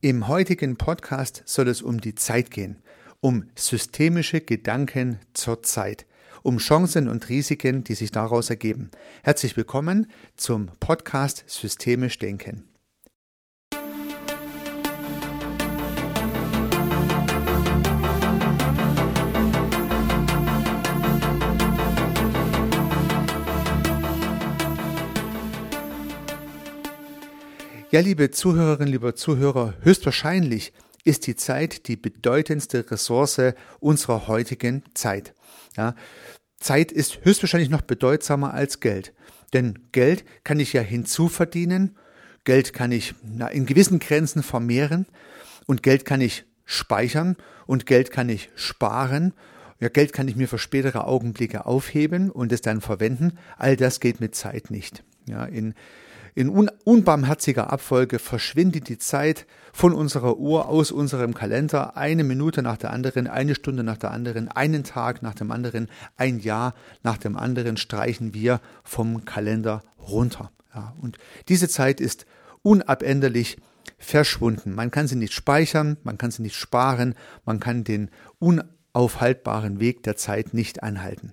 Im heutigen Podcast soll es um die Zeit gehen, um systemische Gedanken zur Zeit, um Chancen und Risiken, die sich daraus ergeben. Herzlich willkommen zum Podcast Systemisch Denken. Ja, liebe Zuhörerinnen, lieber Zuhörer, höchstwahrscheinlich ist die Zeit die bedeutendste Ressource unserer heutigen Zeit. Ja, Zeit ist höchstwahrscheinlich noch bedeutsamer als Geld. Denn Geld kann ich ja hinzuverdienen, Geld kann ich in gewissen Grenzen vermehren und Geld kann ich speichern und Geld kann ich sparen. Ja, Geld kann ich mir für spätere Augenblicke aufheben und es dann verwenden. All das geht mit Zeit nicht. Ja, in in un unbarmherziger Abfolge verschwindet die Zeit von unserer Uhr aus unserem Kalender eine Minute nach der anderen, eine Stunde nach der anderen, einen Tag nach dem anderen, ein Jahr nach dem anderen streichen wir vom Kalender runter. Ja, und diese Zeit ist unabänderlich verschwunden. Man kann sie nicht speichern, man kann sie nicht sparen, man kann den unaufhaltbaren Weg der Zeit nicht anhalten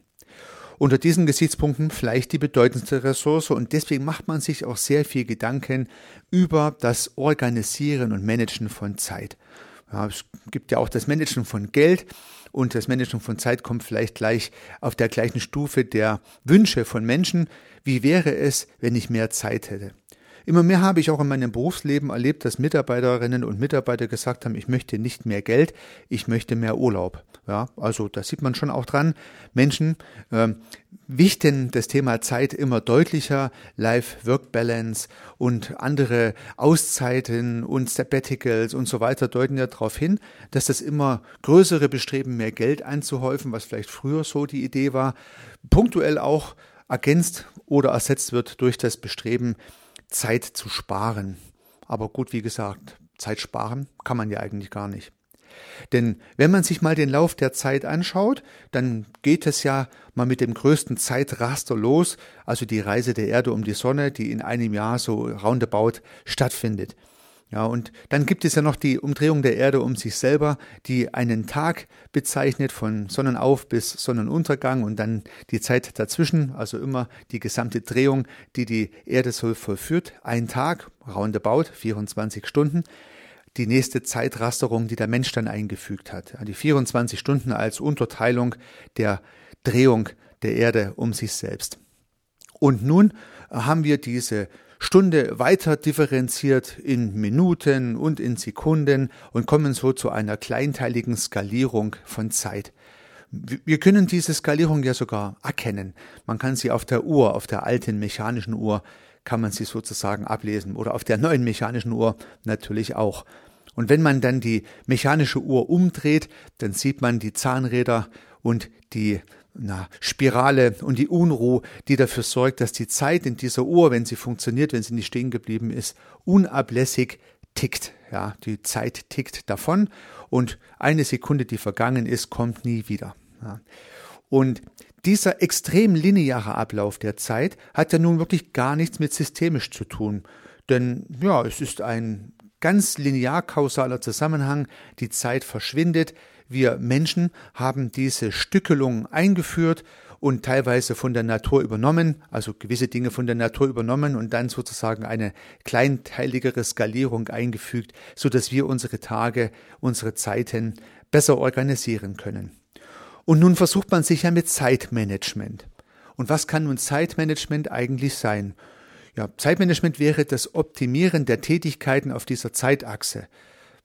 unter diesen Gesichtspunkten vielleicht die bedeutendste Ressource und deswegen macht man sich auch sehr viel Gedanken über das Organisieren und Managen von Zeit. Ja, es gibt ja auch das Managen von Geld und das Managen von Zeit kommt vielleicht gleich auf der gleichen Stufe der Wünsche von Menschen. Wie wäre es, wenn ich mehr Zeit hätte? Immer mehr habe ich auch in meinem Berufsleben erlebt, dass Mitarbeiterinnen und Mitarbeiter gesagt haben, ich möchte nicht mehr Geld, ich möchte mehr Urlaub. Ja, also da sieht man schon auch dran, Menschen äh, wichten das Thema Zeit immer deutlicher, Life-Work-Balance und andere Auszeiten und Sabbaticals und so weiter deuten ja darauf hin, dass das immer größere Bestreben, mehr Geld anzuhäufen, was vielleicht früher so die Idee war, punktuell auch ergänzt oder ersetzt wird durch das Bestreben, Zeit zu sparen. Aber gut, wie gesagt, Zeit sparen kann man ja eigentlich gar nicht. Denn wenn man sich mal den Lauf der Zeit anschaut, dann geht es ja mal mit dem größten Zeitraster los, also die Reise der Erde um die Sonne, die in einem Jahr so roundabout stattfindet. Ja, und dann gibt es ja noch die Umdrehung der Erde um sich selber, die einen Tag bezeichnet von Sonnenauf bis Sonnenuntergang und dann die Zeit dazwischen, also immer die gesamte Drehung, die die Erde so vollführt. Ein Tag, roundabout, 24 Stunden. Die nächste Zeitrasterung, die der Mensch dann eingefügt hat. Die 24 Stunden als Unterteilung der Drehung der Erde um sich selbst. Und nun haben wir diese Stunde weiter differenziert in Minuten und in Sekunden und kommen so zu einer kleinteiligen Skalierung von Zeit. Wir können diese Skalierung ja sogar erkennen. Man kann sie auf der Uhr, auf der alten mechanischen Uhr, kann man sie sozusagen ablesen oder auf der neuen mechanischen Uhr natürlich auch. Und wenn man dann die mechanische Uhr umdreht, dann sieht man die Zahnräder und die na, Spirale und die Unruhe, die dafür sorgt, dass die Zeit in dieser Uhr, wenn sie funktioniert, wenn sie nicht stehen geblieben ist, unablässig tickt. Ja, die Zeit tickt davon und eine Sekunde, die vergangen ist, kommt nie wieder. Ja. Und dieser extrem lineare Ablauf der Zeit hat ja nun wirklich gar nichts mit systemisch zu tun. Denn ja, es ist ein ganz linear kausaler Zusammenhang, die Zeit verschwindet, wir Menschen haben diese Stückelung eingeführt und teilweise von der Natur übernommen, also gewisse Dinge von der Natur übernommen und dann sozusagen eine kleinteiligere Skalierung eingefügt, so dass wir unsere Tage, unsere Zeiten besser organisieren können. Und nun versucht man sich ja mit Zeitmanagement. Und was kann nun Zeitmanagement eigentlich sein? Ja, Zeitmanagement wäre das Optimieren der Tätigkeiten auf dieser Zeitachse.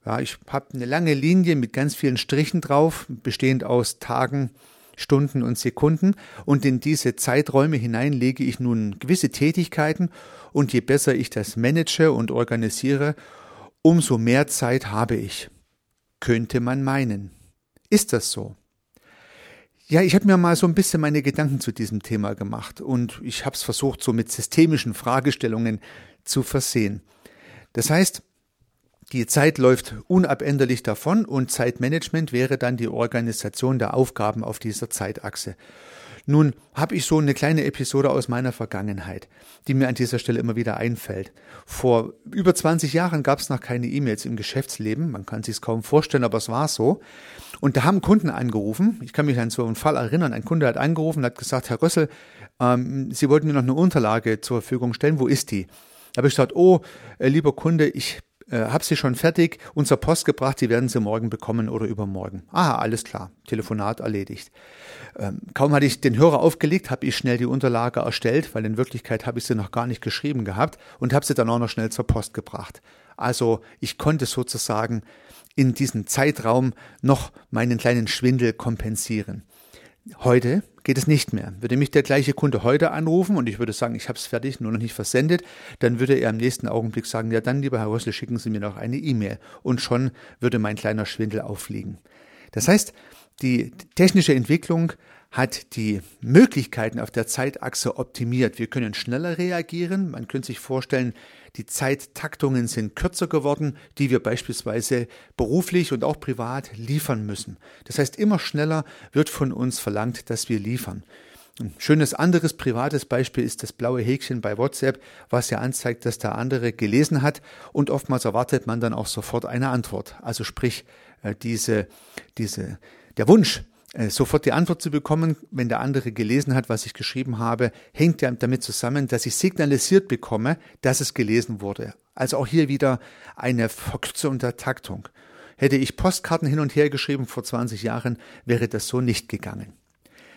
Ja, ich habe eine lange Linie mit ganz vielen Strichen drauf, bestehend aus Tagen, Stunden und Sekunden. Und in diese Zeiträume hinein lege ich nun gewisse Tätigkeiten. Und je besser ich das manage und organisiere, umso mehr Zeit habe ich. Könnte man meinen. Ist das so? Ja, ich habe mir mal so ein bisschen meine Gedanken zu diesem Thema gemacht und ich habe es versucht, so mit systemischen Fragestellungen zu versehen. Das heißt, die Zeit läuft unabänderlich davon und Zeitmanagement wäre dann die Organisation der Aufgaben auf dieser Zeitachse. Nun habe ich so eine kleine Episode aus meiner Vergangenheit, die mir an dieser Stelle immer wieder einfällt. Vor über 20 Jahren gab es noch keine E-Mails im Geschäftsleben. Man kann sich es kaum vorstellen, aber es war so. Und da haben Kunden angerufen. Ich kann mich an so einen Fall erinnern. Ein Kunde hat angerufen und hat gesagt, Herr Rössel, ähm, Sie wollten mir noch eine Unterlage zur Verfügung stellen. Wo ist die? Da habe ich gesagt, oh, äh, lieber Kunde, ich äh, habe sie schon fertig, unser Post gebracht, die werden sie morgen bekommen oder übermorgen. Aha, alles klar, Telefonat erledigt. Ähm, kaum hatte ich den Hörer aufgelegt, habe ich schnell die Unterlage erstellt, weil in Wirklichkeit habe ich sie noch gar nicht geschrieben gehabt und habe sie dann auch noch schnell zur Post gebracht. Also ich konnte sozusagen in diesem Zeitraum noch meinen kleinen Schwindel kompensieren. Heute geht es nicht mehr. Würde mich der gleiche Kunde heute anrufen und ich würde sagen, ich habe es fertig, nur noch nicht versendet, dann würde er im nächsten Augenblick sagen, ja dann, lieber Herr Rössel, schicken Sie mir noch eine E-Mail. Und schon würde mein kleiner Schwindel auffliegen. Das heißt, die technische Entwicklung hat die Möglichkeiten auf der Zeitachse optimiert. Wir können schneller reagieren. Man könnte sich vorstellen, die Zeittaktungen sind kürzer geworden, die wir beispielsweise beruflich und auch privat liefern müssen. Das heißt, immer schneller wird von uns verlangt, dass wir liefern. Ein schönes anderes privates Beispiel ist das blaue Häkchen bei WhatsApp, was ja anzeigt, dass der andere gelesen hat und oftmals erwartet man dann auch sofort eine Antwort. Also sprich, äh, diese, diese, der Wunsch, sofort die Antwort zu bekommen, wenn der andere gelesen hat, was ich geschrieben habe, hängt ja damit zusammen, dass ich signalisiert bekomme, dass es gelesen wurde. Also auch hier wieder eine Verkürzung der Taktung. Hätte ich Postkarten hin und her geschrieben vor 20 Jahren, wäre das so nicht gegangen.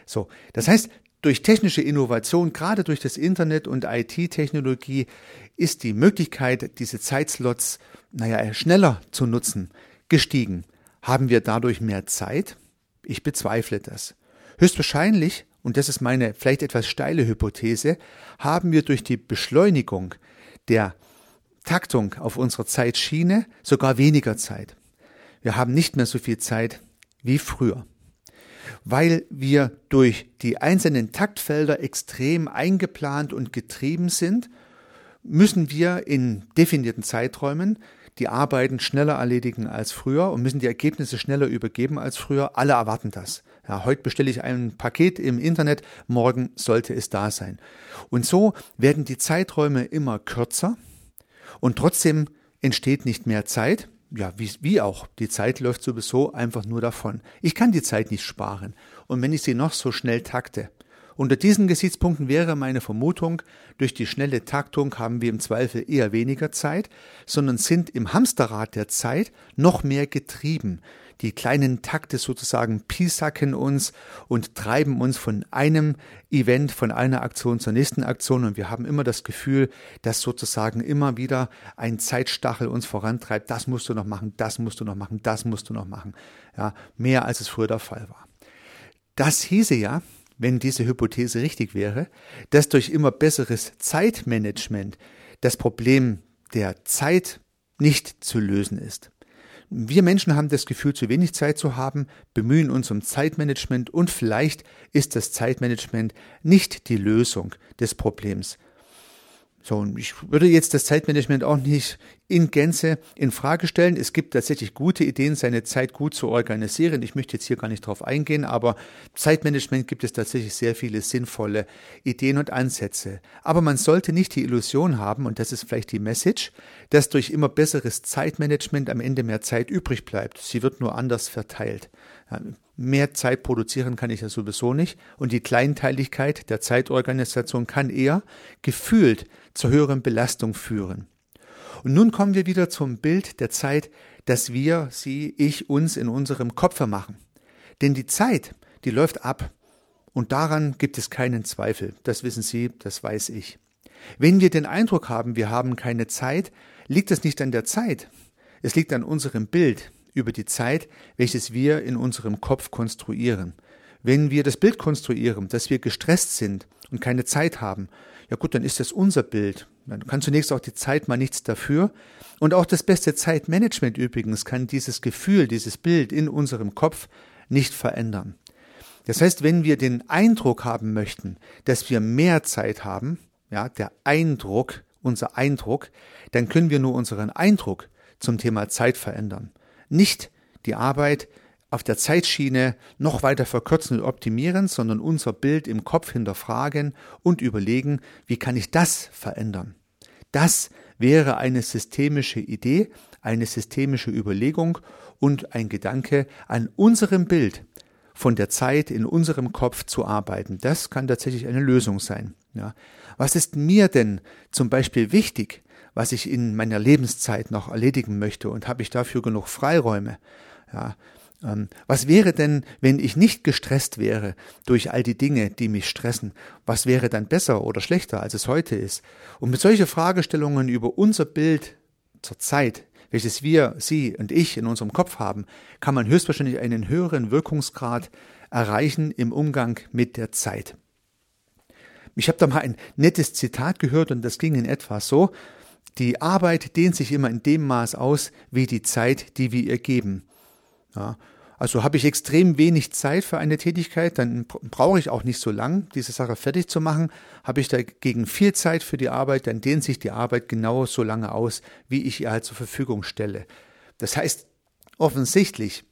So, das heißt, durch technische Innovation, gerade durch das Internet und IT-Technologie, ist die Möglichkeit, diese Zeitslots, naja, schneller zu nutzen, gestiegen. Haben wir dadurch mehr Zeit? Ich bezweifle das. Höchstwahrscheinlich, und das ist meine vielleicht etwas steile Hypothese, haben wir durch die Beschleunigung der Taktung auf unserer Zeitschiene sogar weniger Zeit. Wir haben nicht mehr so viel Zeit wie früher. Weil wir durch die einzelnen Taktfelder extrem eingeplant und getrieben sind, müssen wir in definierten Zeiträumen die Arbeiten schneller erledigen als früher und müssen die Ergebnisse schneller übergeben als früher. Alle erwarten das. Ja, heute bestelle ich ein Paket im Internet, morgen sollte es da sein. Und so werden die Zeiträume immer kürzer und trotzdem entsteht nicht mehr Zeit. Ja, wie, wie auch. Die Zeit läuft sowieso einfach nur davon. Ich kann die Zeit nicht sparen. Und wenn ich sie noch so schnell takte, unter diesen Gesichtspunkten wäre meine Vermutung, durch die schnelle Taktung haben wir im Zweifel eher weniger Zeit, sondern sind im Hamsterrad der Zeit noch mehr getrieben. Die kleinen Takte sozusagen piesacken uns und treiben uns von einem Event, von einer Aktion zur nächsten Aktion und wir haben immer das Gefühl, dass sozusagen immer wieder ein Zeitstachel uns vorantreibt. Das musst du noch machen, das musst du noch machen, das musst du noch machen. Ja, mehr als es früher der Fall war. Das hieße ja, wenn diese Hypothese richtig wäre, dass durch immer besseres Zeitmanagement das Problem der Zeit nicht zu lösen ist. Wir Menschen haben das Gefühl, zu wenig Zeit zu haben, bemühen uns um Zeitmanagement und vielleicht ist das Zeitmanagement nicht die Lösung des Problems, so, und ich würde jetzt das Zeitmanagement auch nicht in Gänze in Frage stellen. Es gibt tatsächlich gute Ideen, seine Zeit gut zu organisieren. Ich möchte jetzt hier gar nicht drauf eingehen, aber Zeitmanagement gibt es tatsächlich sehr viele sinnvolle Ideen und Ansätze. Aber man sollte nicht die Illusion haben, und das ist vielleicht die Message, dass durch immer besseres Zeitmanagement am Ende mehr Zeit übrig bleibt. Sie wird nur anders verteilt. Mehr Zeit produzieren kann ich ja sowieso nicht. Und die Kleinteiligkeit der Zeitorganisation kann eher gefühlt zur höheren Belastung führen. Und nun kommen wir wieder zum Bild der Zeit, dass wir, Sie, ich, uns in unserem Kopf machen. Denn die Zeit, die läuft ab. Und daran gibt es keinen Zweifel. Das wissen Sie, das weiß ich. Wenn wir den Eindruck haben, wir haben keine Zeit, liegt es nicht an der Zeit. Es liegt an unserem Bild über die Zeit, welches wir in unserem Kopf konstruieren. Wenn wir das Bild konstruieren, dass wir gestresst sind und keine Zeit haben, ja gut, dann ist das unser Bild. Dann kann zunächst auch die Zeit mal nichts dafür. Und auch das beste Zeitmanagement übrigens kann dieses Gefühl, dieses Bild in unserem Kopf nicht verändern. Das heißt, wenn wir den Eindruck haben möchten, dass wir mehr Zeit haben, ja, der Eindruck, unser Eindruck, dann können wir nur unseren Eindruck zum Thema Zeit verändern. Nicht die Arbeit auf der Zeitschiene noch weiter verkürzen und optimieren, sondern unser Bild im Kopf hinterfragen und überlegen, wie kann ich das verändern? Das wäre eine systemische Idee, eine systemische Überlegung und ein Gedanke an unserem Bild von der Zeit in unserem Kopf zu arbeiten. Das kann tatsächlich eine Lösung sein. Ja. Was ist mir denn zum Beispiel wichtig, was ich in meiner Lebenszeit noch erledigen möchte und habe ich dafür genug Freiräume? Ja. Ähm, was wäre denn, wenn ich nicht gestresst wäre durch all die Dinge, die mich stressen? Was wäre dann besser oder schlechter, als es heute ist? Und mit solchen Fragestellungen über unser Bild zur Zeit welches wir, Sie und ich in unserem Kopf haben, kann man höchstwahrscheinlich einen höheren Wirkungsgrad erreichen im Umgang mit der Zeit. Ich habe da mal ein nettes Zitat gehört und das ging in etwa so, die Arbeit dehnt sich immer in dem Maß aus, wie die Zeit, die wir ihr geben. Ja, also habe ich extrem wenig Zeit für eine Tätigkeit, dann brauche ich auch nicht so lang, diese Sache fertig zu machen. Habe ich dagegen viel Zeit für die Arbeit, dann dehnt sich die Arbeit genau so lange aus, wie ich ihr halt zur Verfügung stelle. Das heißt, offensichtlich,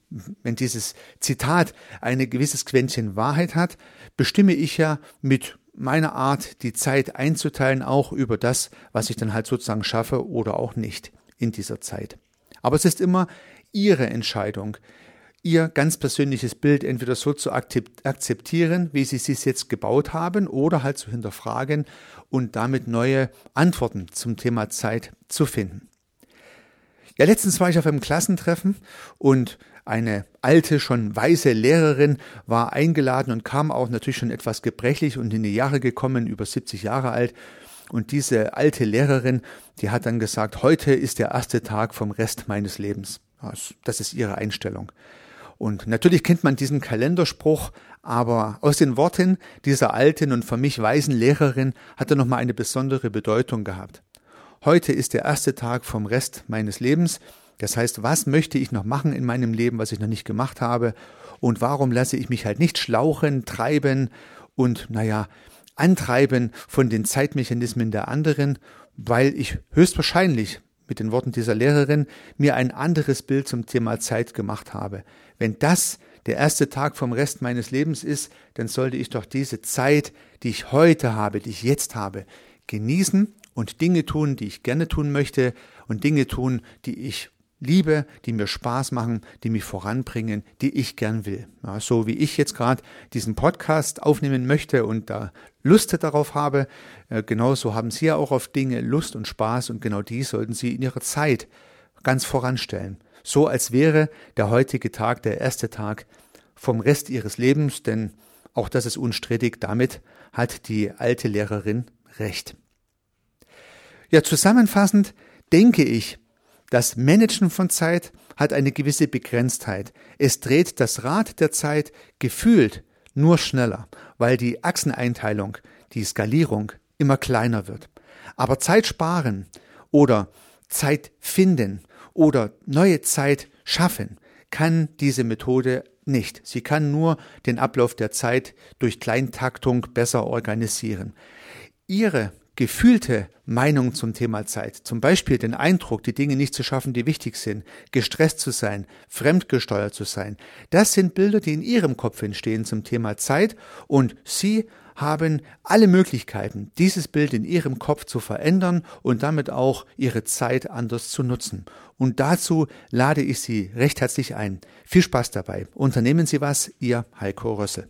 wenn dieses Zitat ein gewisses Quäntchen Wahrheit hat, bestimme ich ja mit meiner Art, die Zeit einzuteilen, auch über das, was ich dann halt sozusagen schaffe oder auch nicht in dieser Zeit. Aber es ist immer Ihre Entscheidung, ihr ganz persönliches Bild entweder so zu akzeptieren, wie sie es jetzt gebaut haben, oder halt zu hinterfragen und damit neue Antworten zum Thema Zeit zu finden. Ja, letztens war ich auf einem Klassentreffen und eine alte, schon weise Lehrerin war eingeladen und kam auch natürlich schon etwas gebrechlich und in die Jahre gekommen, über 70 Jahre alt. Und diese alte Lehrerin, die hat dann gesagt, heute ist der erste Tag vom Rest meines Lebens. Das ist ihre Einstellung. Und natürlich kennt man diesen Kalenderspruch, aber aus den Worten dieser alten und für mich weisen Lehrerin hat er nochmal eine besondere Bedeutung gehabt. Heute ist der erste Tag vom Rest meines Lebens. Das heißt, was möchte ich noch machen in meinem Leben, was ich noch nicht gemacht habe? Und warum lasse ich mich halt nicht schlauchen, treiben und, naja, antreiben von den Zeitmechanismen der anderen, weil ich höchstwahrscheinlich mit den Worten dieser Lehrerin mir ein anderes Bild zum Thema Zeit gemacht habe. Wenn das der erste Tag vom Rest meines Lebens ist, dann sollte ich doch diese Zeit, die ich heute habe, die ich jetzt habe, genießen und Dinge tun, die ich gerne tun möchte und Dinge tun, die ich liebe, die mir Spaß machen, die mich voranbringen, die ich gern will. Ja, so wie ich jetzt gerade diesen Podcast aufnehmen möchte und da Lust darauf habe, äh, genauso haben Sie ja auch auf Dinge Lust und Spaß und genau die sollten Sie in Ihrer Zeit ganz voranstellen so als wäre der heutige Tag der erste Tag vom Rest ihres Lebens, denn auch das ist unstrittig, damit hat die alte Lehrerin recht. Ja, zusammenfassend denke ich, das Managen von Zeit hat eine gewisse Begrenztheit. Es dreht das Rad der Zeit gefühlt nur schneller, weil die Achseneinteilung, die Skalierung immer kleiner wird. Aber Zeit sparen oder Zeit finden oder neue Zeit schaffen, kann diese Methode nicht. Sie kann nur den Ablauf der Zeit durch Kleintaktung besser organisieren. Ihre gefühlte Meinung zum Thema Zeit, zum Beispiel den Eindruck, die Dinge nicht zu schaffen, die wichtig sind, gestresst zu sein, fremdgesteuert zu sein, das sind Bilder, die in Ihrem Kopf entstehen zum Thema Zeit und Sie haben alle Möglichkeiten, dieses Bild in Ihrem Kopf zu verändern und damit auch Ihre Zeit anders zu nutzen. Und dazu lade ich Sie recht herzlich ein. Viel Spaß dabei. Unternehmen Sie was, Ihr Heiko Rössel.